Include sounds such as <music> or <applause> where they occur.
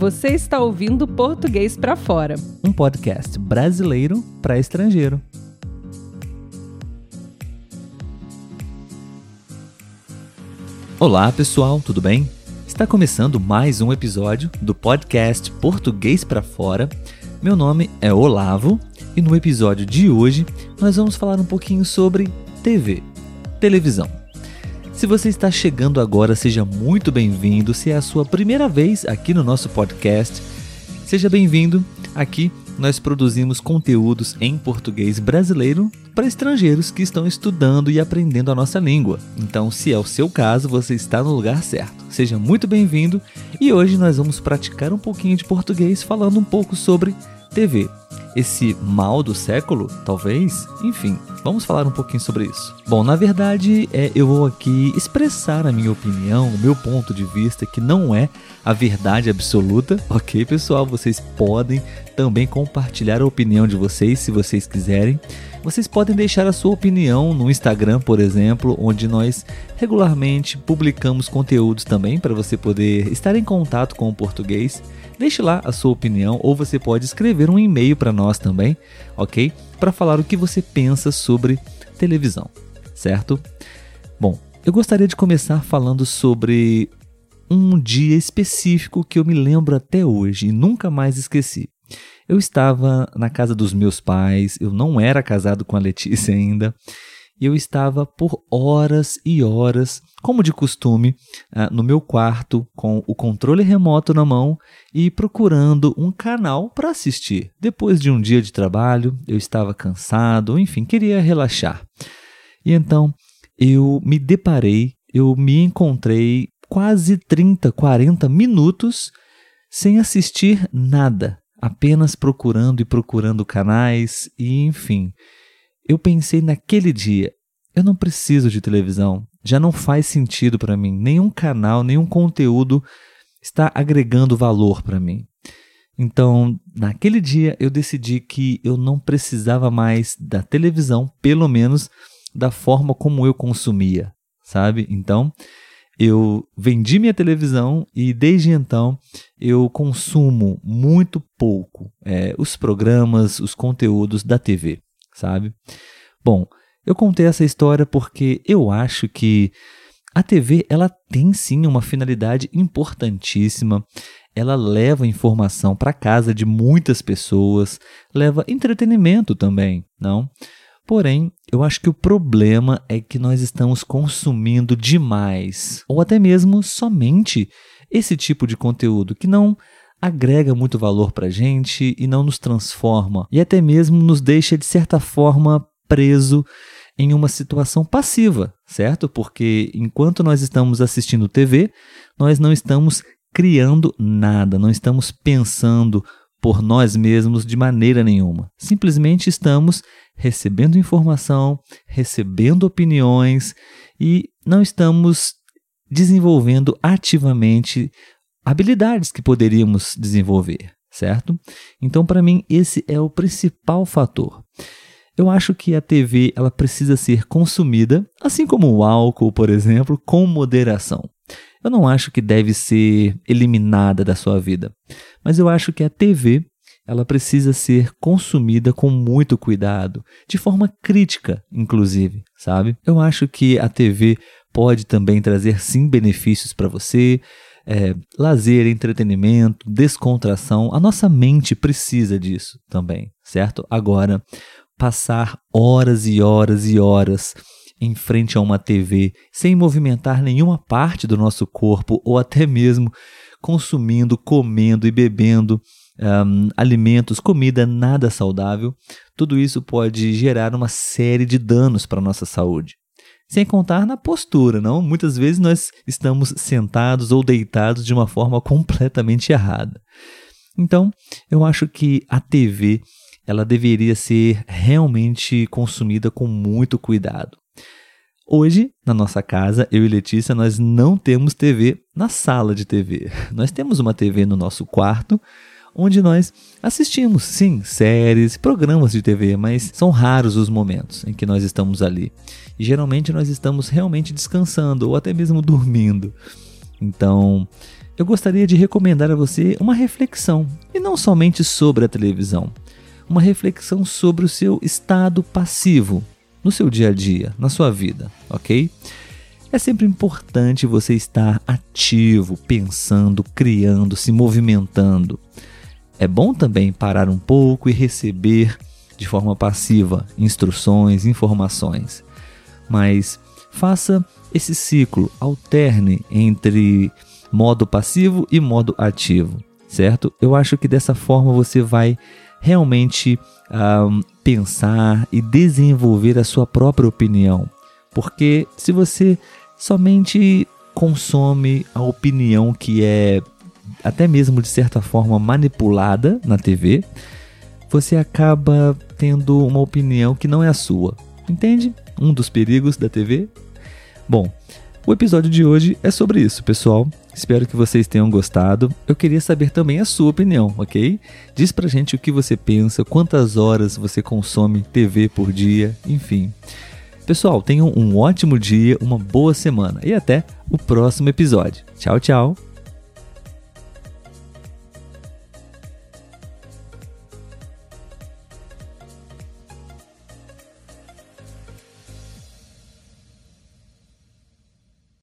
Você está ouvindo Português para Fora, um podcast brasileiro para estrangeiro. Olá, pessoal, tudo bem? Está começando mais um episódio do podcast Português para Fora. Meu nome é Olavo e no episódio de hoje nós vamos falar um pouquinho sobre TV, televisão. Se você está chegando agora, seja muito bem-vindo. Se é a sua primeira vez aqui no nosso podcast, seja bem-vindo. Aqui nós produzimos conteúdos em português brasileiro para estrangeiros que estão estudando e aprendendo a nossa língua. Então, se é o seu caso, você está no lugar certo. Seja muito bem-vindo e hoje nós vamos praticar um pouquinho de português falando um pouco sobre TV esse mal do século, talvez? Enfim, vamos falar um pouquinho sobre isso. Bom, na verdade, é, eu vou aqui expressar a minha opinião, o meu ponto de vista, que não é a verdade absoluta, <laughs> ok, pessoal? Vocês podem também compartilhar a opinião de vocês se vocês quiserem. Vocês podem deixar a sua opinião no Instagram, por exemplo, onde nós regularmente publicamos conteúdos também para você poder estar em contato com o português. Deixe lá a sua opinião ou você pode escrever um e-mail para nós também, ok? Para falar o que você pensa sobre televisão, certo? Bom, eu gostaria de começar falando sobre um dia específico que eu me lembro até hoje e nunca mais esqueci. Eu estava na casa dos meus pais, eu não era casado com a Letícia ainda, e eu estava por horas e horas, como de costume, ah, no meu quarto com o controle remoto na mão e procurando um canal para assistir. Depois de um dia de trabalho, eu estava cansado, enfim, queria relaxar. E então eu me deparei, eu me encontrei quase 30, 40 minutos sem assistir nada, apenas procurando e procurando canais e enfim eu pensei naquele dia, eu não preciso de televisão, já não faz sentido para mim, nenhum canal, nenhum conteúdo está agregando valor para mim. Então, naquele dia eu decidi que eu não precisava mais da televisão, pelo menos da forma como eu consumia, sabe? Então, eu vendi minha televisão e desde então eu consumo muito pouco é, os programas, os conteúdos da TV sabe? Bom, eu contei essa história porque eu acho que a TV ela tem sim uma finalidade importantíssima. Ela leva informação para casa de muitas pessoas, leva entretenimento também, não? Porém, eu acho que o problema é que nós estamos consumindo demais, ou até mesmo somente esse tipo de conteúdo que não agrega muito valor para a gente e não nos transforma, e até mesmo nos deixa, de certa forma, preso em uma situação passiva, certo? Porque enquanto nós estamos assistindo TV, nós não estamos criando nada, não estamos pensando por nós mesmos de maneira nenhuma. Simplesmente estamos recebendo informação, recebendo opiniões e não estamos desenvolvendo ativamente habilidades que poderíamos desenvolver, certo? Então, para mim, esse é o principal fator. Eu acho que a TV ela precisa ser consumida, assim como o álcool, por exemplo, com moderação. Eu não acho que deve ser eliminada da sua vida, mas eu acho que a TV ela precisa ser consumida com muito cuidado, de forma crítica, inclusive, sabe? Eu acho que a TV pode também trazer sim benefícios para você, é, lazer, entretenimento, descontração. A nossa mente precisa disso também, certo? Agora, passar horas e horas e horas em frente a uma TV sem movimentar nenhuma parte do nosso corpo ou até mesmo consumindo, comendo e bebendo um, alimentos, comida nada saudável, tudo isso pode gerar uma série de danos para a nossa saúde. Sem contar na postura, não? Muitas vezes nós estamos sentados ou deitados de uma forma <laughs> completamente errada. Então, eu acho que a TV ela deveria ser realmente consumida com muito cuidado. Hoje, na nossa casa, eu e Letícia, nós não temos TV na sala de TV. <laughs> Nós temos uma TV no nosso quarto, onde nós assistimos, sim, séries, programas de TV, mas são raros os momentos em que nós estamos ali. E geralmente nós estamos realmente descansando ou até mesmo <laughs> dormindo. Então, eu gostaria de recomendar a você uma reflexão, e não somente sobre a televisão, uma reflexão sobre o seu estado passivo no seu dia a dia, na sua vida, ok? É sempre importante você estar ativo, pensando, criando, se movimentando. É bom também parar um pouco e receber de forma passiva instruções, informações. Mas faça esse ciclo, alterne entre modo passivo e modo ativo, certo? Eu acho que dessa forma você vai realmente um, pensar e desenvolver a sua própria opinião. Porque se você somente consome a opinião que é até mesmo de certa forma manipulada na TV, você acaba tendo uma opinião que não é a sua. Entende? Um dos perigos da TV. Bom, o episódio de hoje é sobre isso, pessoal. Espero que vocês tenham gostado. Eu queria saber também a sua opinião, ok? Diz pra gente o que você pensa, quantas horas você consome TV por dia, enfim. Pessoal, tenham um ótimo dia, uma boa semana e até o próximo episódio. Tchau, tchau!